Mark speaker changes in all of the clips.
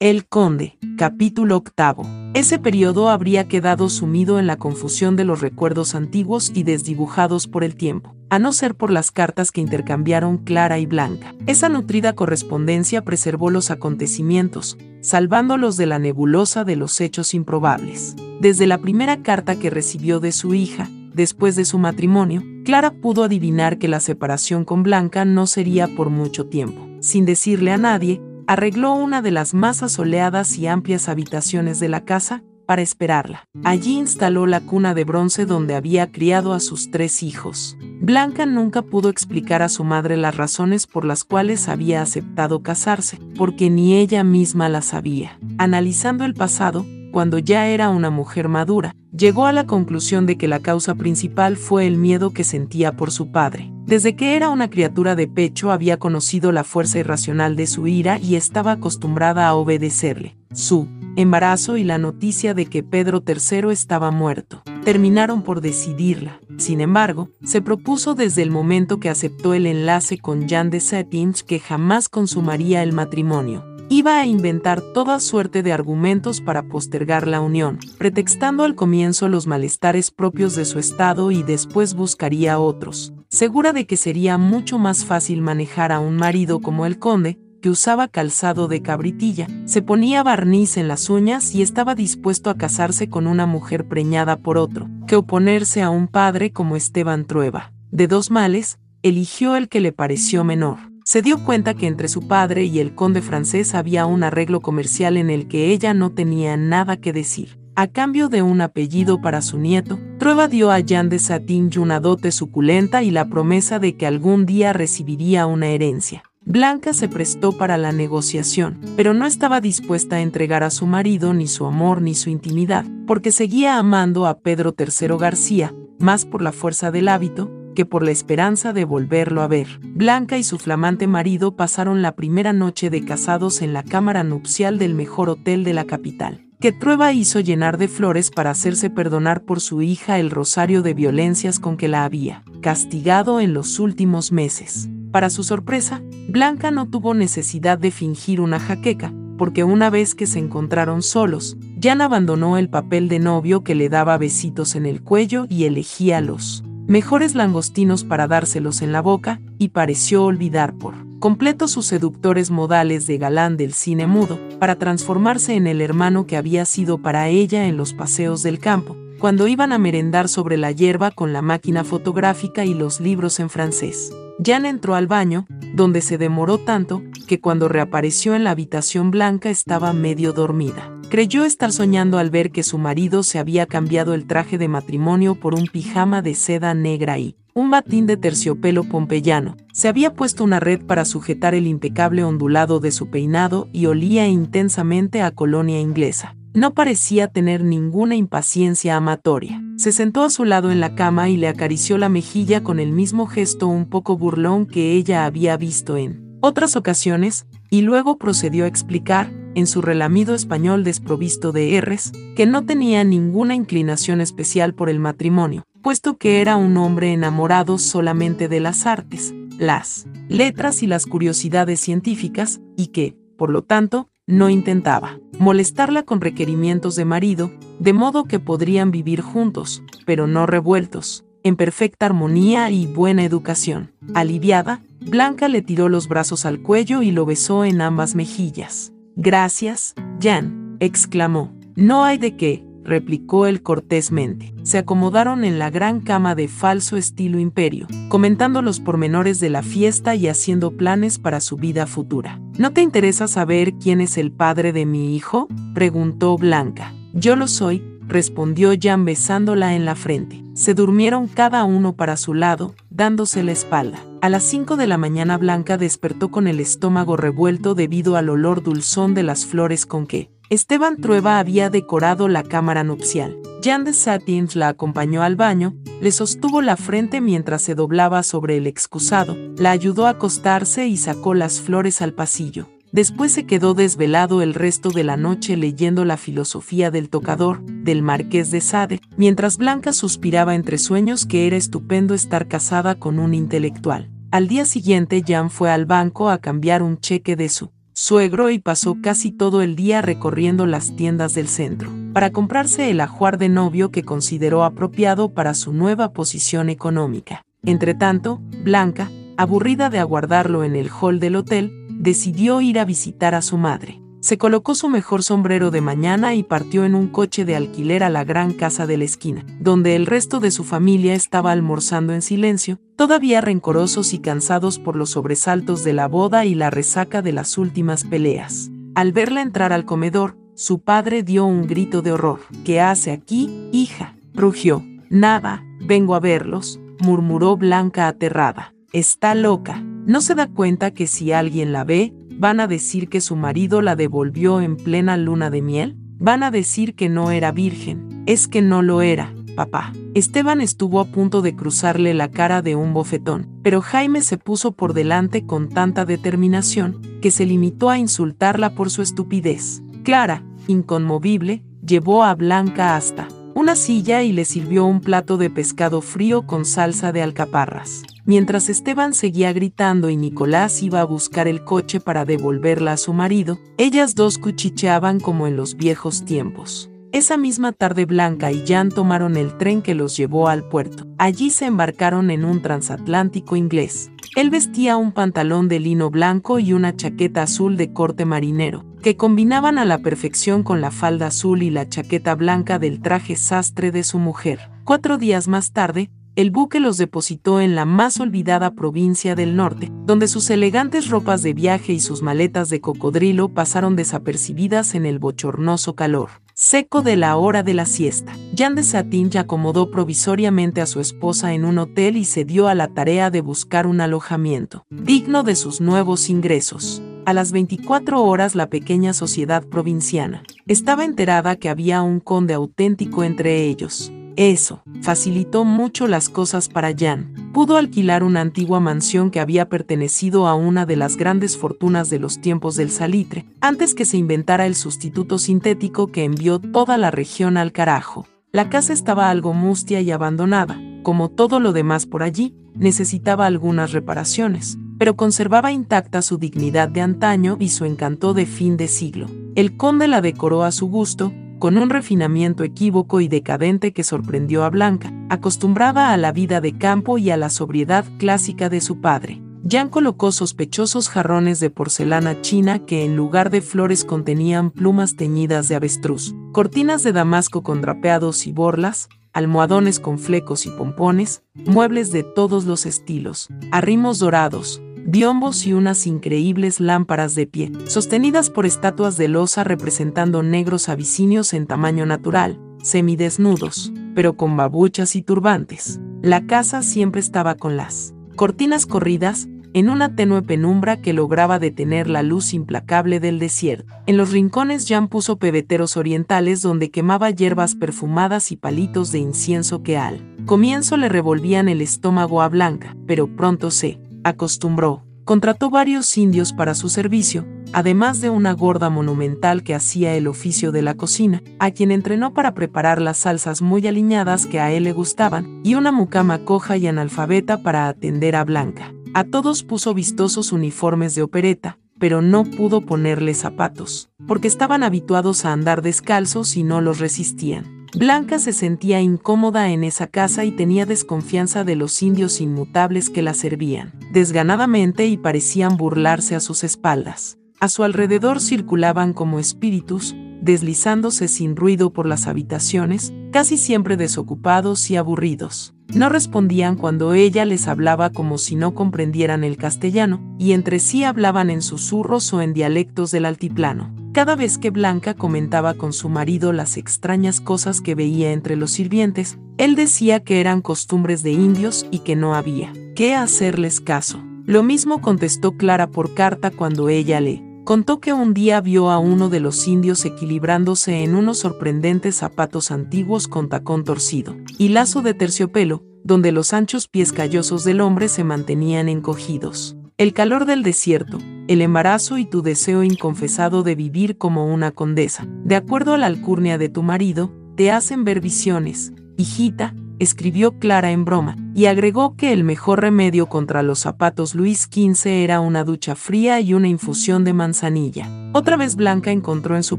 Speaker 1: El Conde, capítulo octavo. Ese periodo habría quedado sumido en la confusión de los recuerdos antiguos y desdibujados por el tiempo, a no ser por las cartas que intercambiaron Clara y Blanca. Esa nutrida correspondencia preservó los acontecimientos, salvándolos de la nebulosa de los hechos improbables. Desde la primera carta que recibió de su hija, después de su matrimonio, Clara pudo adivinar que la separación con Blanca no sería por mucho tiempo. Sin decirle a nadie, arregló una de las más asoleadas y amplias habitaciones de la casa para esperarla. Allí instaló la cuna de bronce donde había criado a sus tres hijos. Blanca nunca pudo explicar a su madre las razones por las cuales había aceptado casarse, porque ni ella misma las sabía. Analizando el pasado, cuando ya era una mujer madura, llegó a la conclusión de que la causa principal fue el miedo que sentía por su padre. Desde que era una criatura de pecho había conocido la fuerza irracional de su ira y estaba acostumbrada a obedecerle. Su embarazo y la noticia de que Pedro III estaba muerto terminaron por decidirla. Sin embargo, se propuso desde el momento que aceptó el enlace con Jean de Settins que jamás consumaría el matrimonio iba a inventar toda suerte de argumentos para postergar la unión, pretextando al comienzo los malestares propios de su estado y después buscaría otros, segura de que sería mucho más fácil manejar a un marido como el conde, que usaba calzado de cabritilla, se ponía barniz en las uñas y estaba dispuesto a casarse con una mujer preñada por otro, que oponerse a un padre como Esteban Trueba. De dos males, eligió el que le pareció menor se dio cuenta que entre su padre y el conde francés había un arreglo comercial en el que ella no tenía nada que decir. A cambio de un apellido para su nieto, Trueba dio a Jean de Satin una dote suculenta y la promesa de que algún día recibiría una herencia. Blanca se prestó para la negociación, pero no estaba dispuesta a entregar a su marido ni su amor ni su intimidad, porque seguía amando a Pedro III García, más por la fuerza del hábito, que por la esperanza de volverlo a ver. Blanca y su flamante marido pasaron la primera noche de casados en la cámara nupcial del mejor hotel de la capital que Trueba hizo llenar de flores para hacerse perdonar por su hija el rosario de violencias con que la había castigado en los últimos meses. Para su sorpresa, Blanca no tuvo necesidad de fingir una jaqueca, porque una vez que se encontraron solos, Jan abandonó el papel de novio que le daba besitos en el cuello y elegía los mejores langostinos para dárselos en la boca, y pareció olvidar por completo sus seductores modales de galán del cine mudo, para transformarse en el hermano que había sido para ella en los paseos del campo, cuando iban a merendar sobre la hierba con la máquina fotográfica y los libros en francés. Jan entró al baño, donde se demoró tanto que cuando reapareció en la habitación blanca estaba medio dormida. Creyó estar soñando al ver que su marido se había cambiado el traje de matrimonio por un pijama de seda negra y un batín de terciopelo pompeyano. Se había puesto una red para sujetar el impecable ondulado de su peinado y olía intensamente a colonia inglesa. No parecía tener ninguna impaciencia amatoria. Se sentó a su lado en la cama y le acarició la mejilla con el mismo gesto un poco burlón que ella había visto en otras ocasiones, y luego procedió a explicar, en su relamido español desprovisto de R's, que no tenía ninguna inclinación especial por el matrimonio, puesto que era un hombre enamorado solamente de las artes, las letras y las curiosidades científicas, y que, por lo tanto, no intentaba molestarla con requerimientos de marido, de modo que podrían vivir juntos, pero no revueltos, en perfecta armonía y buena educación. Aliviada, Blanca le tiró los brazos al cuello y lo besó en ambas mejillas. Gracias, Jan, exclamó. No hay de qué, replicó él cortésmente. Se acomodaron en la gran cama de falso estilo imperio, comentando los pormenores de la fiesta y haciendo planes para su vida futura. ¿No te interesa saber quién es el padre de mi hijo? preguntó Blanca. Yo lo soy, respondió Jan besándola en la frente. Se durmieron cada uno para su lado, dándose la espalda. A las 5 de la mañana Blanca despertó con el estómago revuelto debido al olor dulzón de las flores con que Esteban Trueba había decorado la cámara nupcial. Jan de Satins la acompañó al baño, le sostuvo la frente mientras se doblaba sobre el excusado, la ayudó a acostarse y sacó las flores al pasillo. Después se quedó desvelado el resto de la noche leyendo la filosofía del tocador, del marqués de Sade, mientras Blanca suspiraba entre sueños que era estupendo estar casada con un intelectual. Al día siguiente Jan fue al banco a cambiar un cheque de su suegro y pasó casi todo el día recorriendo las tiendas del centro, para comprarse el ajuar de novio que consideró apropiado para su nueva posición económica. Entretanto, Blanca, aburrida de aguardarlo en el hall del hotel, decidió ir a visitar a su madre. Se colocó su mejor sombrero de mañana y partió en un coche de alquiler a la gran casa de la esquina, donde el resto de su familia estaba almorzando en silencio, todavía rencorosos y cansados por los sobresaltos de la boda y la resaca de las últimas peleas. Al verla entrar al comedor, su padre dio un grito de horror. ¿Qué hace aquí, hija? rugió. Nada, vengo a verlos, murmuró Blanca aterrada. Está loca. No se da cuenta que si alguien la ve, ¿Van a decir que su marido la devolvió en plena luna de miel? ¿Van a decir que no era virgen? Es que no lo era, papá. Esteban estuvo a punto de cruzarle la cara de un bofetón, pero Jaime se puso por delante con tanta determinación que se limitó a insultarla por su estupidez. Clara, inconmovible, llevó a Blanca hasta una silla y le sirvió un plato de pescado frío con salsa de alcaparras. Mientras Esteban seguía gritando y Nicolás iba a buscar el coche para devolverla a su marido, ellas dos cuchicheaban como en los viejos tiempos. Esa misma tarde Blanca y Jan tomaron el tren que los llevó al puerto. Allí se embarcaron en un transatlántico inglés. Él vestía un pantalón de lino blanco y una chaqueta azul de corte marinero, que combinaban a la perfección con la falda azul y la chaqueta blanca del traje sastre de su mujer. Cuatro días más tarde, el buque los depositó en la más olvidada provincia del norte, donde sus elegantes ropas de viaje y sus maletas de cocodrilo pasaron desapercibidas en el bochornoso calor seco de la hora de la siesta. Jan de Satin ya acomodó provisoriamente a su esposa en un hotel y se dio a la tarea de buscar un alojamiento digno de sus nuevos ingresos. A las 24 horas la pequeña sociedad provinciana estaba enterada que había un conde auténtico entre ellos, eso facilitó mucho las cosas para Jan. Pudo alquilar una antigua mansión que había pertenecido a una de las grandes fortunas de los tiempos del salitre, antes que se inventara el sustituto sintético que envió toda la región al carajo. La casa estaba algo mustia y abandonada, como todo lo demás por allí, necesitaba algunas reparaciones, pero conservaba intacta su dignidad de antaño y su encanto de fin de siglo. El conde la decoró a su gusto, con un refinamiento equívoco y decadente que sorprendió a Blanca, acostumbrada a la vida de campo y a la sobriedad clásica de su padre. Jan colocó sospechosos jarrones de porcelana china que en lugar de flores contenían plumas teñidas de avestruz, cortinas de damasco con drapeados y borlas, almohadones con flecos y pompones, muebles de todos los estilos, arrimos dorados, biombos y unas increíbles lámparas de pie, sostenidas por estatuas de losa representando negros abisinios en tamaño natural, semidesnudos, pero con babuchas y turbantes. La casa siempre estaba con las cortinas corridas, en una tenue penumbra que lograba detener la luz implacable del desierto. En los rincones Jan puso pebeteros orientales donde quemaba hierbas perfumadas y palitos de incienso que al comienzo le revolvían el estómago a Blanca, pero pronto se acostumbró. Contrató varios indios para su servicio, además de una gorda monumental que hacía el oficio de la cocina, a quien entrenó para preparar las salsas muy aliñadas que a él le gustaban, y una mucama coja y analfabeta para atender a Blanca. A todos puso vistosos uniformes de opereta, pero no pudo ponerle zapatos, porque estaban habituados a andar descalzos y no los resistían. Blanca se sentía incómoda en esa casa y tenía desconfianza de los indios inmutables que la servían, desganadamente y parecían burlarse a sus espaldas. A su alrededor circulaban como espíritus, deslizándose sin ruido por las habitaciones, casi siempre desocupados y aburridos. No respondían cuando ella les hablaba como si no comprendieran el castellano, y entre sí hablaban en susurros o en dialectos del altiplano. Cada vez que Blanca comentaba con su marido las extrañas cosas que veía entre los sirvientes, él decía que eran costumbres de indios y que no había que hacerles caso. Lo mismo contestó Clara por carta cuando ella le contó que un día vio a uno de los indios equilibrándose en unos sorprendentes zapatos antiguos con tacón torcido y lazo de terciopelo, donde los anchos pies callosos del hombre se mantenían encogidos. El calor del desierto, el embarazo y tu deseo inconfesado de vivir como una condesa, de acuerdo a la alcurnia de tu marido, te hacen ver visiones, hijita, escribió Clara en broma, y agregó que el mejor remedio contra los zapatos Luis XV era una ducha fría y una infusión de manzanilla. Otra vez Blanca encontró en su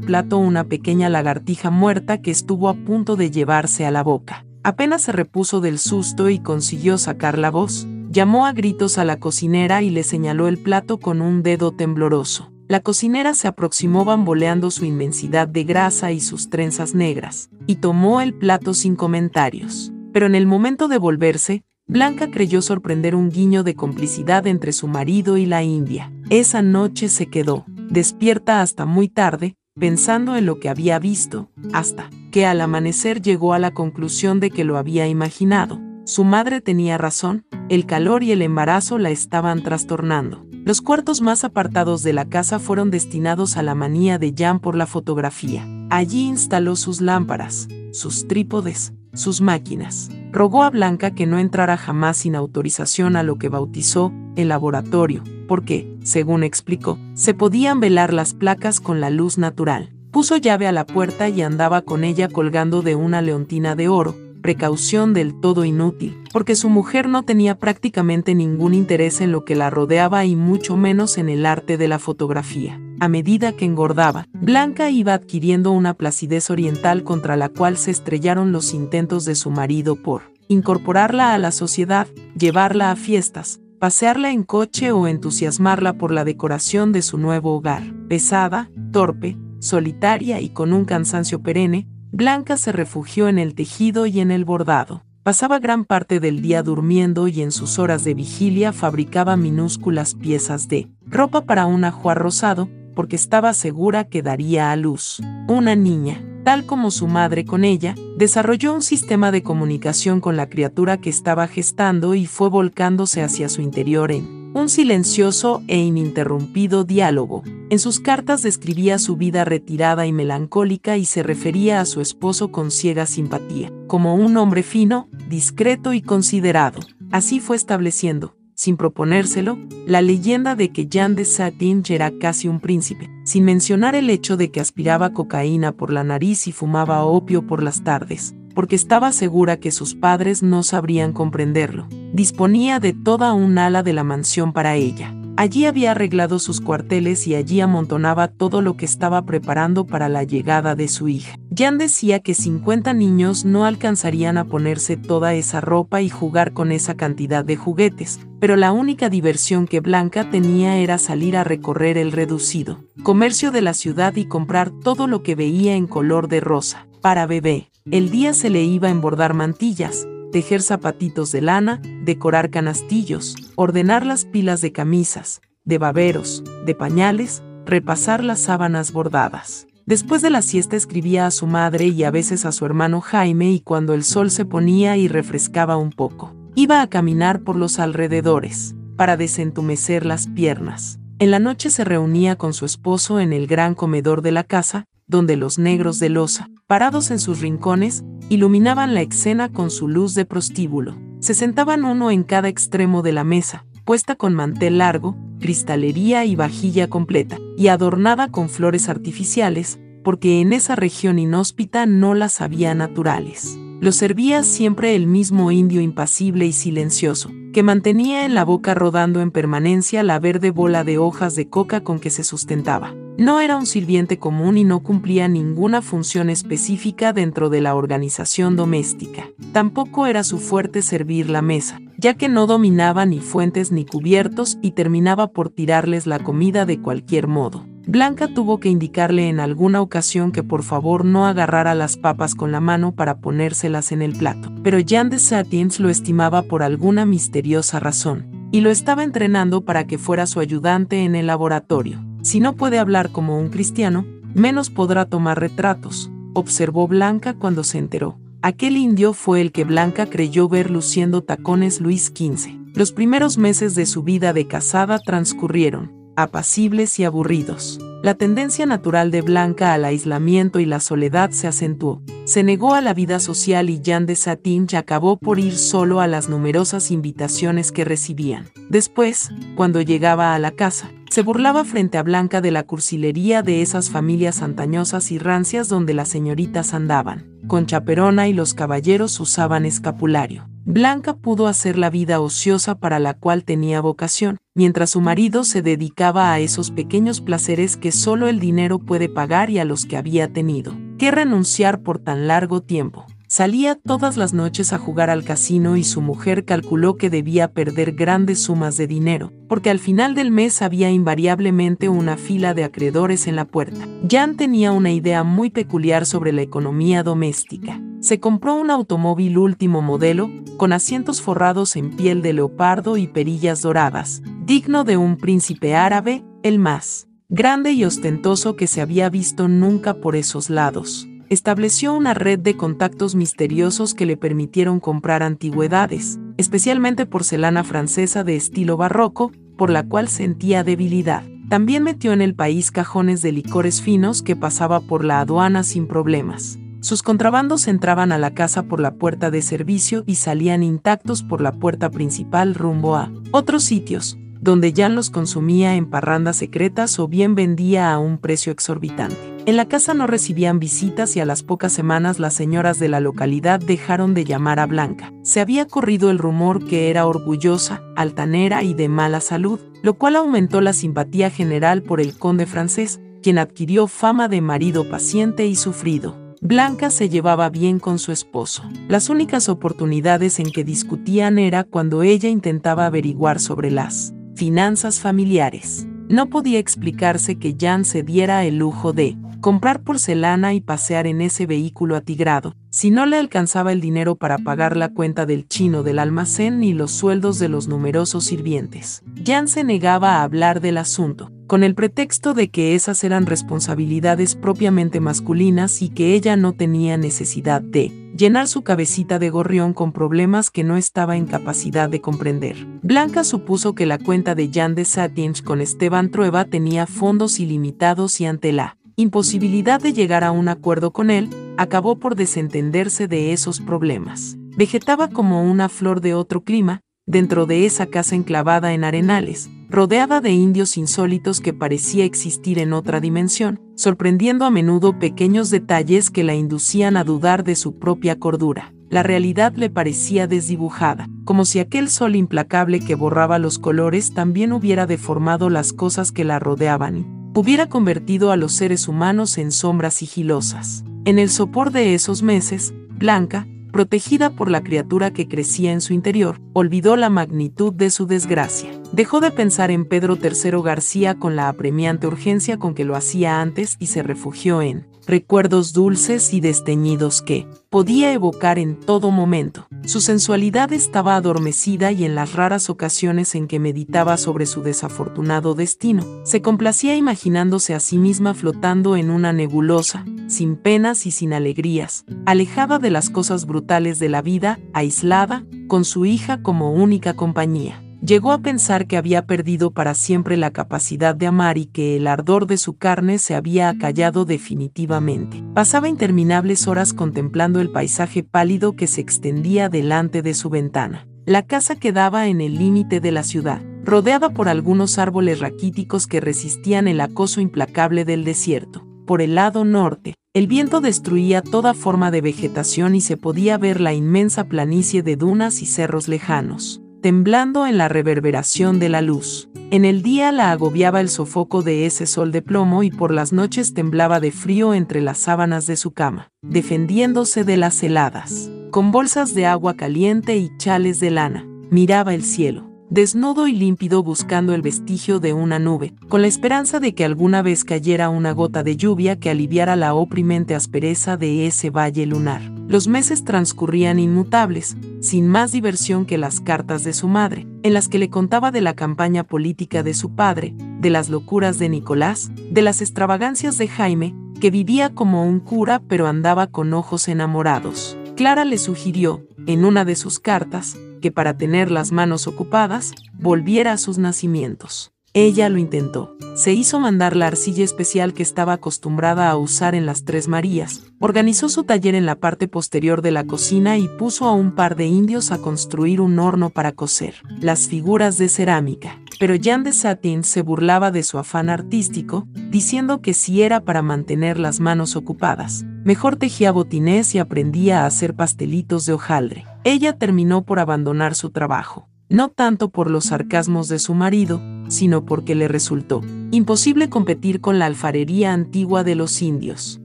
Speaker 1: plato una pequeña lagartija muerta que estuvo a punto de llevarse a la boca. Apenas se repuso del susto y consiguió sacar la voz. Llamó a gritos a la cocinera y le señaló el plato con un dedo tembloroso. La cocinera se aproximó bamboleando su inmensidad de grasa y sus trenzas negras, y tomó el plato sin comentarios. Pero en el momento de volverse, Blanca creyó sorprender un guiño de complicidad entre su marido y la india. Esa noche se quedó, despierta hasta muy tarde, pensando en lo que había visto, hasta que al amanecer llegó a la conclusión de que lo había imaginado. Su madre tenía razón, el calor y el embarazo la estaban trastornando. Los cuartos más apartados de la casa fueron destinados a la manía de Jan por la fotografía. Allí instaló sus lámparas, sus trípodes, sus máquinas. Rogó a Blanca que no entrara jamás sin autorización a lo que bautizó el laboratorio, porque, según explicó, se podían velar las placas con la luz natural. Puso llave a la puerta y andaba con ella colgando de una leontina de oro, precaución del todo inútil, porque su mujer no tenía prácticamente ningún interés en lo que la rodeaba y mucho menos en el arte de la fotografía. A medida que engordaba, Blanca iba adquiriendo una placidez oriental contra la cual se estrellaron los intentos de su marido por incorporarla a la sociedad, llevarla a fiestas, pasearla en coche o entusiasmarla por la decoración de su nuevo hogar. Pesada, torpe, solitaria y con un cansancio perenne, Blanca se refugió en el tejido y en el bordado. Pasaba gran parte del día durmiendo y en sus horas de vigilia fabricaba minúsculas piezas de ropa para un ajuar rosado, porque estaba segura que daría a luz. Una niña, tal como su madre con ella, desarrolló un sistema de comunicación con la criatura que estaba gestando y fue volcándose hacia su interior en un silencioso e ininterrumpido diálogo. En sus cartas describía su vida retirada y melancólica y se refería a su esposo con ciega simpatía, como un hombre fino, discreto y considerado. Así fue estableciendo, sin proponérselo, la leyenda de que Jean de Satin era casi un príncipe, sin mencionar el hecho de que aspiraba cocaína por la nariz y fumaba opio por las tardes, porque estaba segura que sus padres no sabrían comprenderlo. Disponía de toda un ala de la mansión para ella. Allí había arreglado sus cuarteles y allí amontonaba todo lo que estaba preparando para la llegada de su hija. Jan decía que 50 niños no alcanzarían a ponerse toda esa ropa y jugar con esa cantidad de juguetes, pero la única diversión que Blanca tenía era salir a recorrer el reducido comercio de la ciudad y comprar todo lo que veía en color de rosa, para bebé. El día se le iba a embordar mantillas, tejer zapatitos de lana, decorar canastillos, ordenar las pilas de camisas, de baberos, de pañales, repasar las sábanas bordadas. Después de la siesta escribía a su madre y a veces a su hermano Jaime y cuando el sol se ponía y refrescaba un poco, iba a caminar por los alrededores, para desentumecer las piernas. En la noche se reunía con su esposo en el gran comedor de la casa, donde los negros de losa, parados en sus rincones, iluminaban la escena con su luz de prostíbulo. Se sentaban uno en cada extremo de la mesa, puesta con mantel largo, cristalería y vajilla completa, y adornada con flores artificiales, porque en esa región inhóspita no las había naturales. Lo servía siempre el mismo indio impasible y silencioso, que mantenía en la boca rodando en permanencia la verde bola de hojas de coca con que se sustentaba. No era un sirviente común y no cumplía ninguna función específica dentro de la organización doméstica. Tampoco era su fuerte servir la mesa, ya que no dominaba ni fuentes ni cubiertos y terminaba por tirarles la comida de cualquier modo. Blanca tuvo que indicarle en alguna ocasión que por favor no agarrara las papas con la mano para ponérselas en el plato, pero Jean de Satins lo estimaba por alguna misteriosa razón, y lo estaba entrenando para que fuera su ayudante en el laboratorio. Si no puede hablar como un cristiano, menos podrá tomar retratos, observó Blanca cuando se enteró. Aquel indio fue el que Blanca creyó ver luciendo tacones Luis XV. Los primeros meses de su vida de casada transcurrieron, apacibles y aburridos. La tendencia natural de Blanca al aislamiento y la soledad se acentuó. Se negó a la vida social y Jan de Satin acabó por ir solo a las numerosas invitaciones que recibían. Después, cuando llegaba a la casa, se burlaba frente a Blanca de la cursilería de esas familias antañosas y rancias donde las señoritas andaban con chaperona y los caballeros usaban escapulario. Blanca pudo hacer la vida ociosa para la cual tenía vocación, mientras su marido se dedicaba a esos pequeños placeres que solo el dinero puede pagar y a los que había tenido que renunciar por tan largo tiempo. Salía todas las noches a jugar al casino y su mujer calculó que debía perder grandes sumas de dinero, porque al final del mes había invariablemente una fila de acreedores en la puerta. Jan tenía una idea muy peculiar sobre la economía doméstica. Se compró un automóvil último modelo, con asientos forrados en piel de leopardo y perillas doradas, digno de un príncipe árabe, el más grande y ostentoso que se había visto nunca por esos lados estableció una red de contactos misteriosos que le permitieron comprar antigüedades, especialmente porcelana francesa de estilo barroco, por la cual sentía debilidad. También metió en el país cajones de licores finos que pasaba por la aduana sin problemas. Sus contrabandos entraban a la casa por la puerta de servicio y salían intactos por la puerta principal rumbo a otros sitios, donde Jan los consumía en parrandas secretas o bien vendía a un precio exorbitante. En la casa no recibían visitas y a las pocas semanas las señoras de la localidad dejaron de llamar a Blanca. Se había corrido el rumor que era orgullosa, altanera y de mala salud, lo cual aumentó la simpatía general por el conde francés, quien adquirió fama de marido paciente y sufrido. Blanca se llevaba bien con su esposo. Las únicas oportunidades en que discutían era cuando ella intentaba averiguar sobre las finanzas familiares. No podía explicarse que Jan se diera el lujo de comprar porcelana y pasear en ese vehículo atigrado, si no le alcanzaba el dinero para pagar la cuenta del chino del almacén ni los sueldos de los numerosos sirvientes. Jan se negaba a hablar del asunto, con el pretexto de que esas eran responsabilidades propiamente masculinas y que ella no tenía necesidad de llenar su cabecita de gorrión con problemas que no estaba en capacidad de comprender. Blanca supuso que la cuenta de Jan de Satinch con Esteban Trueba tenía fondos ilimitados y ante la imposibilidad de llegar a un acuerdo con él, acabó por desentenderse de esos problemas. Vegetaba como una flor de otro clima, dentro de esa casa enclavada en arenales, rodeada de indios insólitos que parecía existir en otra dimensión, sorprendiendo a menudo pequeños detalles que la inducían a dudar de su propia cordura. La realidad le parecía desdibujada, como si aquel sol implacable que borraba los colores también hubiera deformado las cosas que la rodeaban hubiera convertido a los seres humanos en sombras sigilosas. En el sopor de esos meses, Blanca, protegida por la criatura que crecía en su interior, olvidó la magnitud de su desgracia. Dejó de pensar en Pedro III García con la apremiante urgencia con que lo hacía antes y se refugió en recuerdos dulces y desteñidos que podía evocar en todo momento. Su sensualidad estaba adormecida y en las raras ocasiones en que meditaba sobre su desafortunado destino, se complacía imaginándose a sí misma flotando en una nebulosa, sin penas y sin alegrías, alejada de las cosas brutales de la vida, aislada, con su hija como única compañía. Llegó a pensar que había perdido para siempre la capacidad de amar y que el ardor de su carne se había acallado definitivamente. Pasaba interminables horas contemplando el paisaje pálido que se extendía delante de su ventana. La casa quedaba en el límite de la ciudad, rodeada por algunos árboles raquíticos que resistían el acoso implacable del desierto. Por el lado norte, el viento destruía toda forma de vegetación y se podía ver la inmensa planicie de dunas y cerros lejanos temblando en la reverberación de la luz. En el día la agobiaba el sofoco de ese sol de plomo y por las noches temblaba de frío entre las sábanas de su cama, defendiéndose de las heladas. Con bolsas de agua caliente y chales de lana, miraba el cielo desnudo y límpido buscando el vestigio de una nube, con la esperanza de que alguna vez cayera una gota de lluvia que aliviara la oprimente aspereza de ese valle lunar. Los meses transcurrían inmutables, sin más diversión que las cartas de su madre, en las que le contaba de la campaña política de su padre, de las locuras de Nicolás, de las extravagancias de Jaime, que vivía como un cura pero andaba con ojos enamorados. Clara le sugirió, en una de sus cartas, que para tener las manos ocupadas, volviera a sus nacimientos. Ella lo intentó. Se hizo mandar la arcilla especial que estaba acostumbrada a usar en las Tres Marías, organizó su taller en la parte posterior de la cocina y puso a un par de indios a construir un horno para coser las figuras de cerámica. Pero Jean de Satin se burlaba de su afán artístico, diciendo que si era para mantener las manos ocupadas, mejor tejía botines y aprendía a hacer pastelitos de hojaldre. Ella terminó por abandonar su trabajo, no tanto por los sarcasmos de su marido, sino porque le resultó imposible competir con la alfarería antigua de los indios.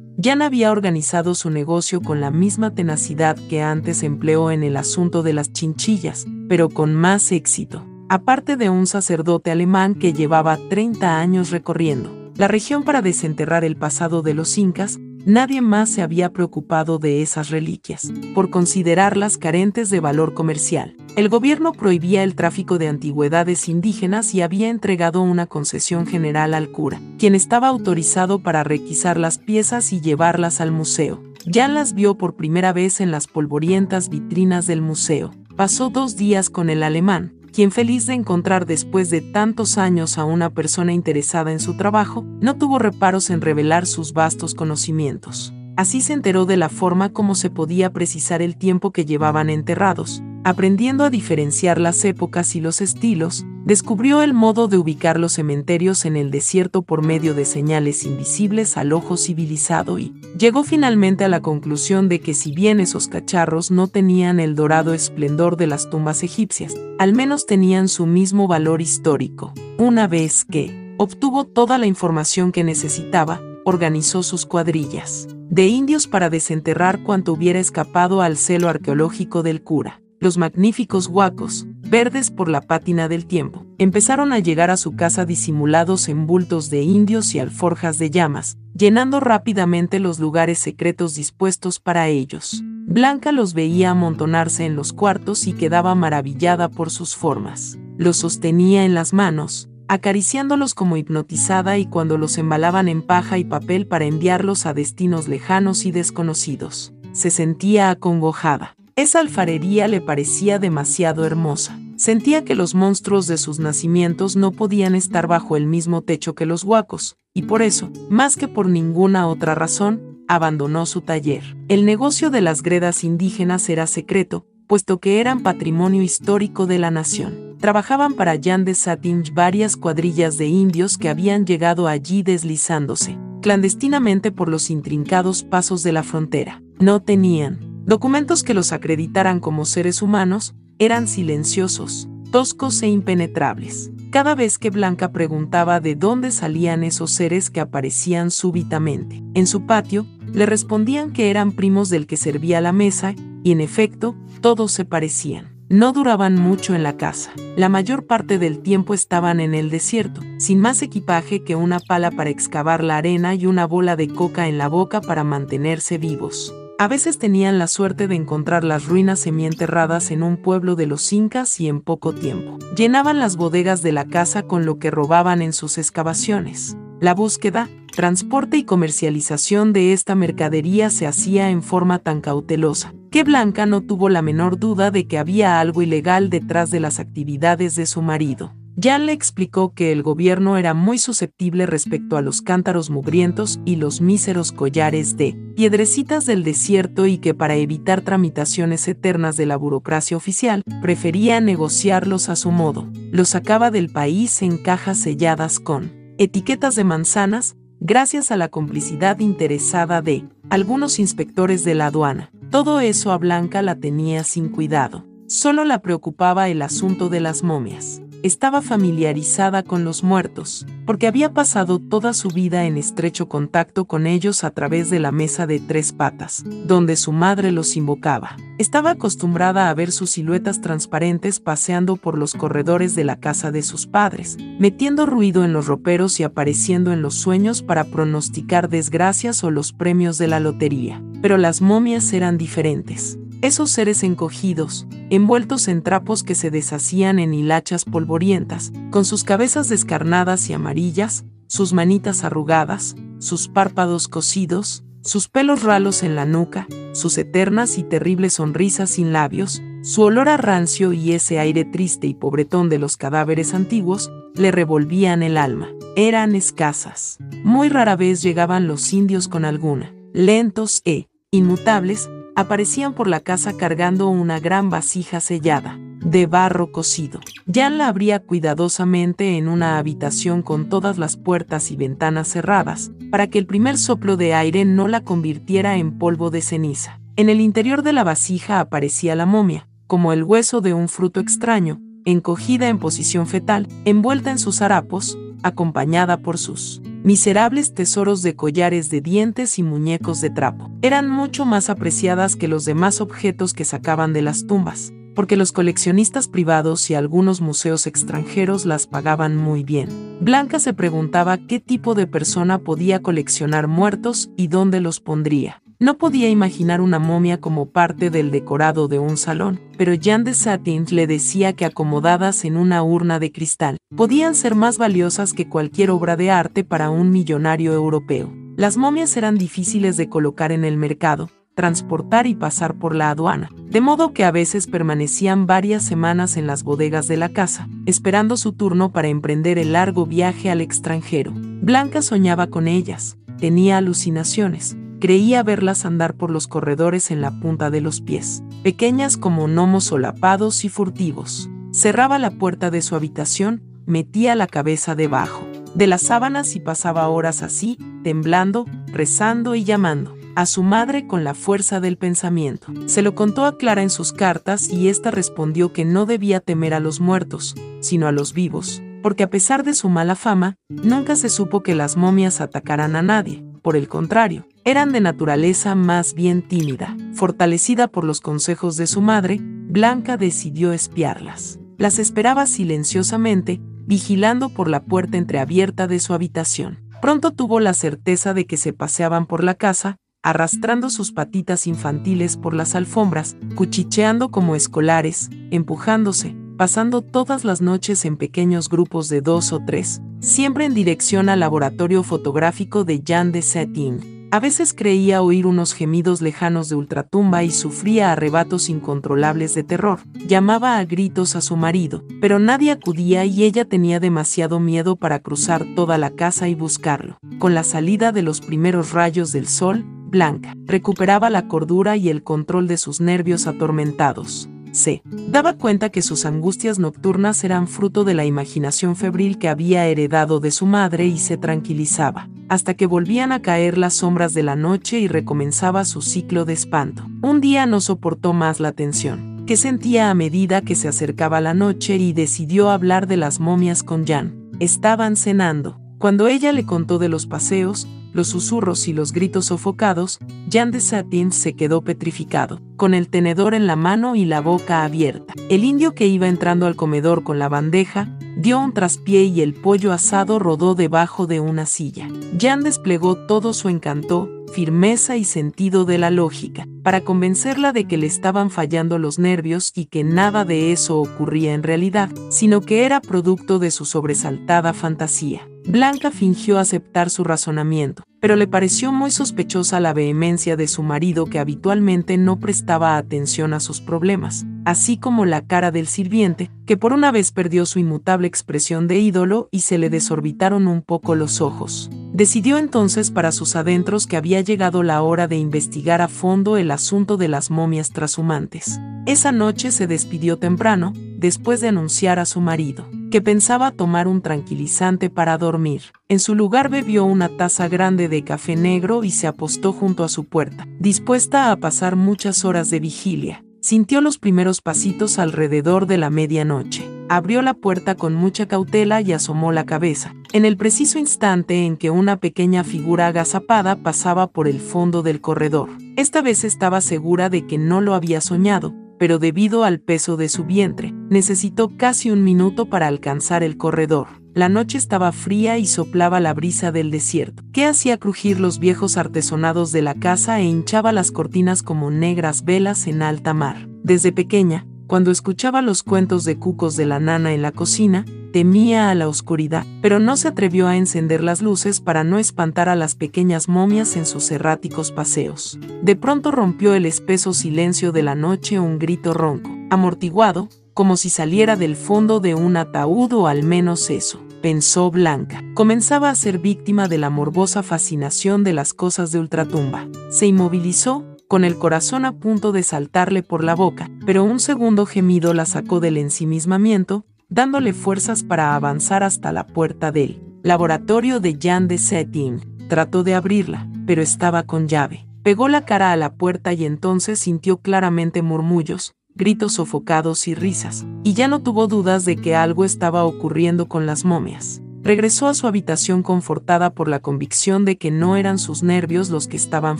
Speaker 1: Jan había organizado su negocio con la misma tenacidad que antes empleó en el asunto de las chinchillas, pero con más éxito. Aparte de un sacerdote alemán que llevaba 30 años recorriendo la región para desenterrar el pasado de los incas, nadie más se había preocupado de esas reliquias, por considerarlas carentes de valor comercial. El gobierno prohibía el tráfico de antigüedades indígenas y había entregado una concesión general al cura, quien estaba autorizado para requisar las piezas y llevarlas al museo. Ya las vio por primera vez en las polvorientas vitrinas del museo. Pasó dos días con el alemán, quien feliz de encontrar después de tantos años a una persona interesada en su trabajo, no tuvo reparos en revelar sus vastos conocimientos. Así se enteró de la forma como se podía precisar el tiempo que llevaban enterrados, aprendiendo a diferenciar las épocas y los estilos, descubrió el modo de ubicar los cementerios en el desierto por medio de señales invisibles al ojo civilizado y llegó finalmente a la conclusión de que si bien esos cacharros no tenían el dorado esplendor de las tumbas egipcias, al menos tenían su mismo valor histórico. Una vez que obtuvo toda la información que necesitaba, organizó sus cuadrillas de indios para desenterrar cuanto hubiera escapado al celo arqueológico del cura los magníficos huacos, verdes por la pátina del tiempo, empezaron a llegar a su casa disimulados en bultos de indios y alforjas de llamas, llenando rápidamente los lugares secretos dispuestos para ellos. Blanca los veía amontonarse en los cuartos y quedaba maravillada por sus formas. Los sostenía en las manos, acariciándolos como hipnotizada y cuando los embalaban en paja y papel para enviarlos a destinos lejanos y desconocidos, se sentía acongojada. Esa alfarería le parecía demasiado hermosa. Sentía que los monstruos de sus nacimientos no podían estar bajo el mismo techo que los huacos, y por eso, más que por ninguna otra razón, abandonó su taller. El negocio de las gredas indígenas era secreto, puesto que eran patrimonio histórico de la nación. Trabajaban para Jan de Satinj varias cuadrillas de indios que habían llegado allí deslizándose, clandestinamente por los intrincados pasos de la frontera. No tenían, Documentos que los acreditaran como seres humanos eran silenciosos, toscos e impenetrables. Cada vez que Blanca preguntaba de dónde salían esos seres que aparecían súbitamente en su patio, le respondían que eran primos del que servía la mesa, y en efecto, todos se parecían. No duraban mucho en la casa. La mayor parte del tiempo estaban en el desierto, sin más equipaje que una pala para excavar la arena y una bola de coca en la boca para mantenerse vivos. A veces tenían la suerte de encontrar las ruinas semienterradas en un pueblo de los incas y en poco tiempo. Llenaban las bodegas de la casa con lo que robaban en sus excavaciones. La búsqueda, transporte y comercialización de esta mercadería se hacía en forma tan cautelosa, que Blanca no tuvo la menor duda de que había algo ilegal detrás de las actividades de su marido. Jan le explicó que el gobierno era muy susceptible respecto a los cántaros mugrientos y los míseros collares de piedrecitas del desierto y que para evitar tramitaciones eternas de la burocracia oficial, prefería negociarlos a su modo. Los sacaba del país en cajas selladas con etiquetas de manzanas, gracias a la complicidad interesada de algunos inspectores de la aduana. Todo eso a Blanca la tenía sin cuidado. Solo la preocupaba el asunto de las momias estaba familiarizada con los muertos, porque había pasado toda su vida en estrecho contacto con ellos a través de la mesa de tres patas, donde su madre los invocaba. Estaba acostumbrada a ver sus siluetas transparentes paseando por los corredores de la casa de sus padres, metiendo ruido en los roperos y apareciendo en los sueños para pronosticar desgracias o los premios de la lotería. Pero las momias eran diferentes. Esos seres encogidos, envueltos en trapos que se deshacían en hilachas polvorientas, con sus cabezas descarnadas y amarillas, sus manitas arrugadas, sus párpados cosidos, sus pelos ralos en la nuca, sus eternas y terribles sonrisas sin labios, su olor a rancio y ese aire triste y pobretón de los cadáveres antiguos, le revolvían el alma. Eran escasas. Muy rara vez llegaban los indios con alguna. Lentos e inmutables, aparecían por la casa cargando una gran vasija sellada. de barro cocido. Jan la abría cuidadosamente en una habitación con todas las puertas y ventanas cerradas, para que el primer soplo de aire no la convirtiera en polvo de ceniza. En el interior de la vasija aparecía la momia, como el hueso de un fruto extraño, encogida en posición fetal, envuelta en sus harapos, acompañada por sus miserables tesoros de collares de dientes y muñecos de trapo. Eran mucho más apreciadas que los demás objetos que sacaban de las tumbas, porque los coleccionistas privados y algunos museos extranjeros las pagaban muy bien. Blanca se preguntaba qué tipo de persona podía coleccionar muertos y dónde los pondría. No podía imaginar una momia como parte del decorado de un salón, pero Jean de Satin le decía que acomodadas en una urna de cristal, podían ser más valiosas que cualquier obra de arte para un millonario europeo. Las momias eran difíciles de colocar en el mercado, transportar y pasar por la aduana, de modo que a veces permanecían varias semanas en las bodegas de la casa, esperando su turno para emprender el largo viaje al extranjero. Blanca soñaba con ellas, tenía alucinaciones, creía verlas andar por los corredores en la punta de los pies, pequeñas como gnomos solapados y furtivos. Cerraba la puerta de su habitación, metía la cabeza debajo de las sábanas y pasaba horas así, temblando, rezando y llamando a su madre con la fuerza del pensamiento. Se lo contó a Clara en sus cartas y ésta respondió que no debía temer a los muertos, sino a los vivos, porque a pesar de su mala fama, nunca se supo que las momias atacaran a nadie. Por el contrario, eran de naturaleza más bien tímida. Fortalecida por los consejos de su madre, Blanca decidió espiarlas. Las esperaba silenciosamente, vigilando por la puerta entreabierta de su habitación. Pronto tuvo la certeza de que se paseaban por la casa, arrastrando sus patitas infantiles por las alfombras, cuchicheando como escolares, empujándose, pasando todas las noches en pequeños grupos de dos o tres, siempre en dirección al laboratorio fotográfico de Jean de Setting. A veces creía oír unos gemidos lejanos de ultratumba y sufría arrebatos incontrolables de terror. Llamaba a gritos a su marido, pero nadie acudía y ella tenía demasiado miedo para cruzar toda la casa y buscarlo. Con la salida de los primeros rayos del sol, Blanca recuperaba la cordura y el control de sus nervios atormentados se daba cuenta que sus angustias nocturnas eran fruto de la imaginación febril que había heredado de su madre y se tranquilizaba, hasta que volvían a caer las sombras de la noche y recomenzaba su ciclo de espanto. Un día no soportó más la tensión, que sentía a medida que se acercaba la noche y decidió hablar de las momias con Jan. Estaban cenando. Cuando ella le contó de los paseos, los susurros y los gritos sofocados, Jan de Satin se quedó petrificado, con el tenedor en la mano y la boca abierta. El indio que iba entrando al comedor con la bandeja, dio un traspié y el pollo asado rodó debajo de una silla. Jan desplegó todo su encanto, firmeza y sentido de la lógica, para convencerla de que le estaban fallando los nervios y que nada de eso ocurría en realidad, sino que era producto de su sobresaltada fantasía. Blanca fingió aceptar su razonamiento, pero le pareció muy sospechosa la vehemencia de su marido que habitualmente no prestaba atención a sus problemas, así como la cara del sirviente, que por una vez perdió su inmutable expresión de ídolo y se le desorbitaron un poco los ojos. Decidió entonces para sus adentros que había llegado la hora de investigar a fondo el asunto de las momias trashumantes. Esa noche se despidió temprano, después de anunciar a su marido que pensaba tomar un tranquilizante para dormir. En su lugar bebió una taza grande de café negro y se apostó junto a su puerta, dispuesta a pasar muchas horas de vigilia. Sintió los primeros pasitos alrededor de la medianoche. Abrió la puerta con mucha cautela y asomó la cabeza, en el preciso instante en que una pequeña figura agazapada pasaba por el fondo del corredor. Esta vez estaba segura de que no lo había soñado, pero debido al peso de su vientre, necesitó casi un minuto para alcanzar el corredor. La noche estaba fría y soplaba la brisa del desierto, que hacía crujir los viejos artesonados de la casa e hinchaba las cortinas como negras velas en alta mar. Desde pequeña, cuando escuchaba los cuentos de cucos de la nana en la cocina, temía a la oscuridad, pero no se atrevió a encender las luces para no espantar a las pequeñas momias en sus erráticos paseos. De pronto rompió el espeso silencio de la noche un grito ronco, amortiguado, como si saliera del fondo de un ataúd o al menos eso, pensó Blanca. Comenzaba a ser víctima de la morbosa fascinación de las cosas de ultratumba. Se inmovilizó, con el corazón a punto de saltarle por la boca, pero un segundo gemido la sacó del ensimismamiento, dándole fuerzas para avanzar hasta la puerta del laboratorio de Jan de Setting. Trató de abrirla, pero estaba con llave. Pegó la cara a la puerta y entonces sintió claramente murmullos, gritos sofocados y risas, y ya no tuvo dudas de que algo estaba ocurriendo con las momias. Regresó a su habitación confortada por la convicción de que no eran sus nervios los que estaban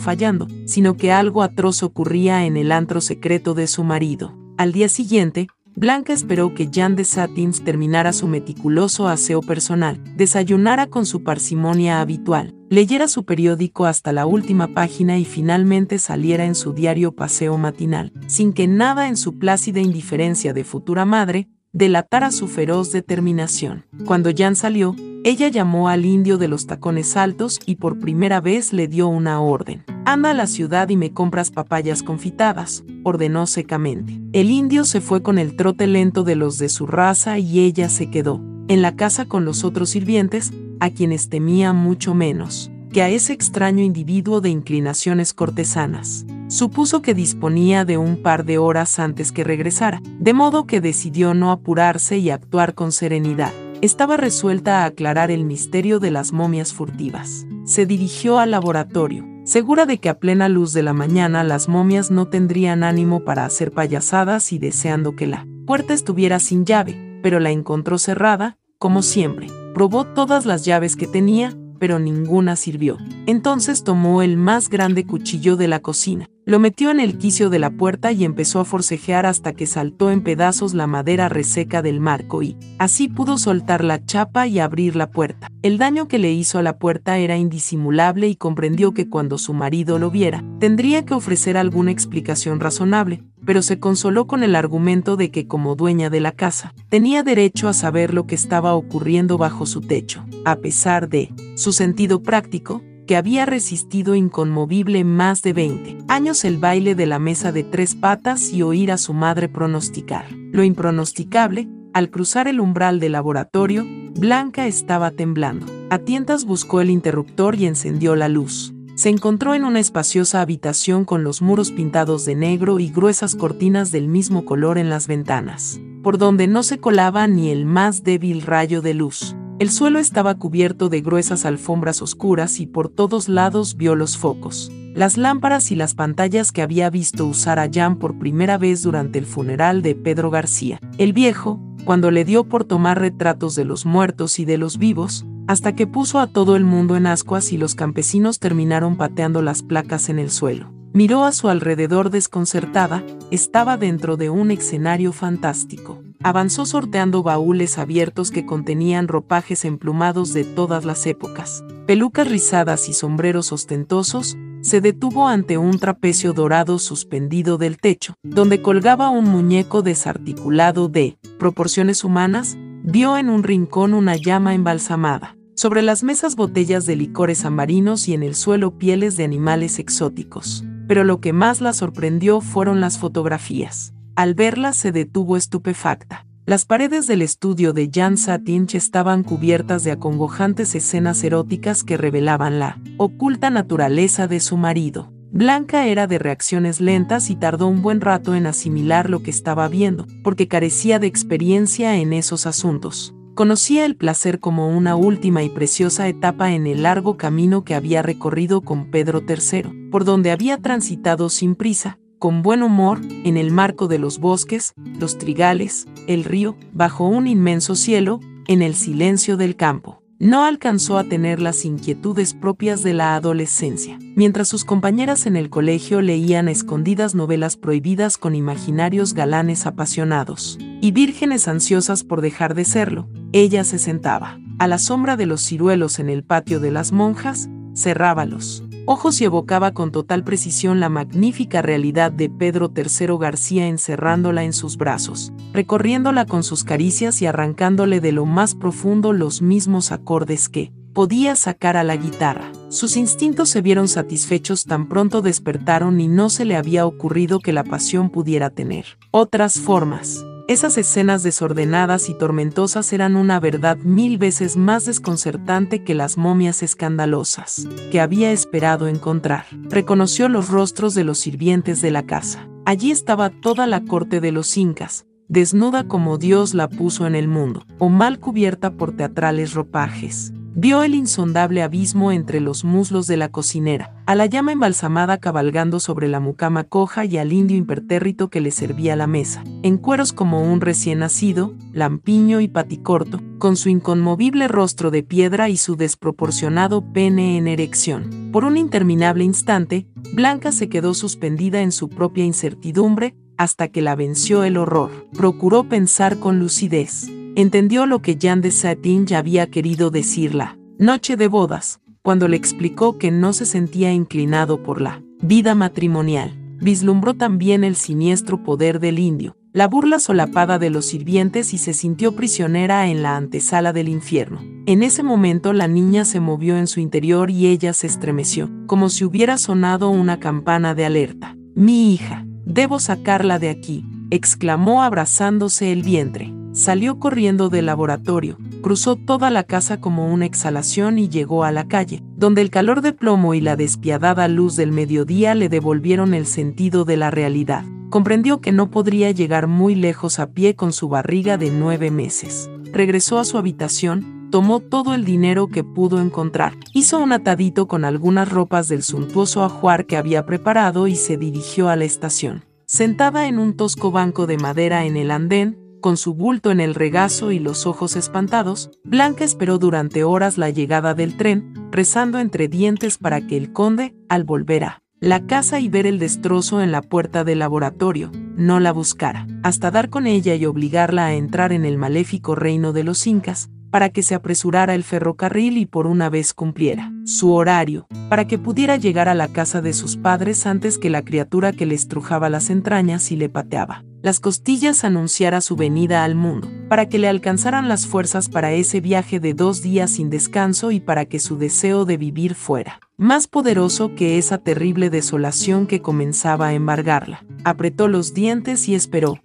Speaker 1: fallando, sino que algo atroz ocurría en el antro secreto de su marido. Al día siguiente, Blanca esperó que Jan de Satins terminara su meticuloso aseo personal, desayunara con su parsimonia habitual, leyera su periódico hasta la última página y finalmente saliera en su diario paseo matinal, sin que nada en su plácida indiferencia de futura madre delatara su feroz determinación. Cuando Jan salió, ella llamó al indio de los tacones altos y por primera vez le dio una orden. Anda a la ciudad y me compras papayas confitadas, ordenó secamente. El indio se fue con el trote lento de los de su raza y ella se quedó, en la casa con los otros sirvientes, a quienes temía mucho menos que a ese extraño individuo de inclinaciones cortesanas. Supuso que disponía de un par de horas antes que regresara, de modo que decidió no apurarse y actuar con serenidad estaba resuelta a aclarar el misterio de las momias furtivas. Se dirigió al laboratorio, segura de que a plena luz de la mañana las momias no tendrían ánimo para hacer payasadas y deseando que la puerta estuviera sin llave, pero la encontró cerrada, como siempre. Probó todas las llaves que tenía, pero ninguna sirvió. Entonces tomó el más grande cuchillo de la cocina, lo metió en el quicio de la puerta y empezó a forcejear hasta que saltó en pedazos la madera reseca del marco y, así pudo soltar la chapa y abrir la puerta. El daño que le hizo a la puerta era indisimulable y comprendió que cuando su marido lo viera, tendría que ofrecer alguna explicación razonable, pero se consoló con el argumento de que como dueña de la casa, tenía derecho a saber lo que estaba ocurriendo bajo su techo, a pesar de su sentido práctico, que había resistido inconmovible más de 20 años el baile de la mesa de tres patas y oír a su madre pronosticar. Lo impronosticable, al cruzar el umbral del laboratorio, Blanca estaba temblando. A tientas buscó el interruptor y encendió la luz. Se encontró en una espaciosa habitación con los muros pintados de negro y gruesas cortinas del mismo color en las ventanas, por donde no se colaba ni el más débil rayo de luz. El suelo estaba cubierto de gruesas alfombras oscuras y por todos lados vio los focos, las lámparas y las pantallas que había visto usar a Jan por primera vez durante el funeral de Pedro García. El viejo, cuando le dio por tomar retratos de los muertos y de los vivos, hasta que puso a todo el mundo en ascuas y los campesinos terminaron pateando las placas en el suelo. Miró a su alrededor desconcertada, estaba dentro de un escenario fantástico. Avanzó sorteando baúles abiertos que contenían ropajes emplumados de todas las épocas, pelucas rizadas y sombreros ostentosos, se detuvo ante un trapecio dorado suspendido del techo, donde colgaba un muñeco desarticulado de proporciones humanas, vio en un rincón una llama embalsamada. Sobre las mesas botellas de licores amarinos y en el suelo pieles de animales exóticos pero lo que más la sorprendió fueron las fotografías. Al verlas se detuvo estupefacta. Las paredes del estudio de Jan Satinch estaban cubiertas de acongojantes escenas eróticas que revelaban la oculta naturaleza de su marido. Blanca era de reacciones lentas y tardó un buen rato en asimilar lo que estaba viendo, porque carecía de experiencia en esos asuntos. Conocía el placer como una última y preciosa etapa en el largo camino que había recorrido con Pedro III, por donde había transitado sin prisa, con buen humor, en el marco de los bosques, los trigales, el río, bajo un inmenso cielo, en el silencio del campo. No alcanzó a tener las inquietudes propias de la adolescencia, mientras sus compañeras en el colegio leían escondidas novelas prohibidas con imaginarios galanes apasionados y vírgenes ansiosas por dejar de serlo, ella se sentaba, a la sombra de los ciruelos en el patio de las monjas, cerrábalos ojos y evocaba con total precisión la magnífica realidad de Pedro III García encerrándola en sus brazos, recorriéndola con sus caricias y arrancándole de lo más profundo los mismos acordes que podía sacar a la guitarra. Sus instintos se vieron satisfechos tan pronto despertaron y no se le había ocurrido que la pasión pudiera tener otras formas. Esas escenas desordenadas y tormentosas eran una verdad mil veces más desconcertante que las momias escandalosas que había esperado encontrar. Reconoció los rostros de los sirvientes de la casa. Allí estaba toda la corte de los incas, desnuda como Dios la puso en el mundo, o mal cubierta por teatrales ropajes. Vio el insondable abismo entre los muslos de la cocinera, a la llama embalsamada cabalgando sobre la mucama coja y al indio impertérrito que le servía la mesa, en cueros como un recién nacido, lampiño y paticorto, con su inconmovible rostro de piedra y su desproporcionado pene en erección. Por un interminable instante, Blanca se quedó suspendida en su propia incertidumbre, hasta que la venció el horror. Procuró pensar con lucidez entendió lo que Jean de Satin ya había querido decirla. Noche de bodas, cuando le explicó que no se sentía inclinado por la vida matrimonial. Vislumbró también el siniestro poder del indio, la burla solapada de los sirvientes y se sintió prisionera en la antesala del infierno. En ese momento la niña se movió en su interior y ella se estremeció, como si hubiera sonado una campana de alerta. Mi hija, debo sacarla de aquí, exclamó abrazándose el vientre. Salió corriendo del laboratorio, cruzó toda la casa como una exhalación y llegó a la calle, donde el calor de plomo y la despiadada luz del mediodía le devolvieron el sentido de la realidad. Comprendió que no podría llegar muy lejos a pie con su barriga de nueve meses. Regresó a su habitación, tomó todo el dinero que pudo encontrar, hizo un atadito con algunas ropas del suntuoso ajuar que había preparado y se dirigió a la estación. Sentada en un tosco banco de madera en el andén, con su bulto en el regazo y los ojos espantados, Blanca esperó durante horas la llegada del tren, rezando entre dientes para que el conde, al volver a la casa y ver el destrozo en la puerta del laboratorio, no la buscara, hasta dar con ella y obligarla a entrar en el maléfico reino de los incas, para que se apresurara el ferrocarril y por una vez cumpliera su horario, para que pudiera llegar a la casa de sus padres antes que la criatura que le estrujaba las entrañas y le pateaba las costillas anunciara su venida al mundo, para que le alcanzaran las fuerzas para ese viaje de dos días sin descanso y para que su deseo de vivir fuera más poderoso que esa terrible desolación que comenzaba a embargarla. Apretó los dientes y esperó,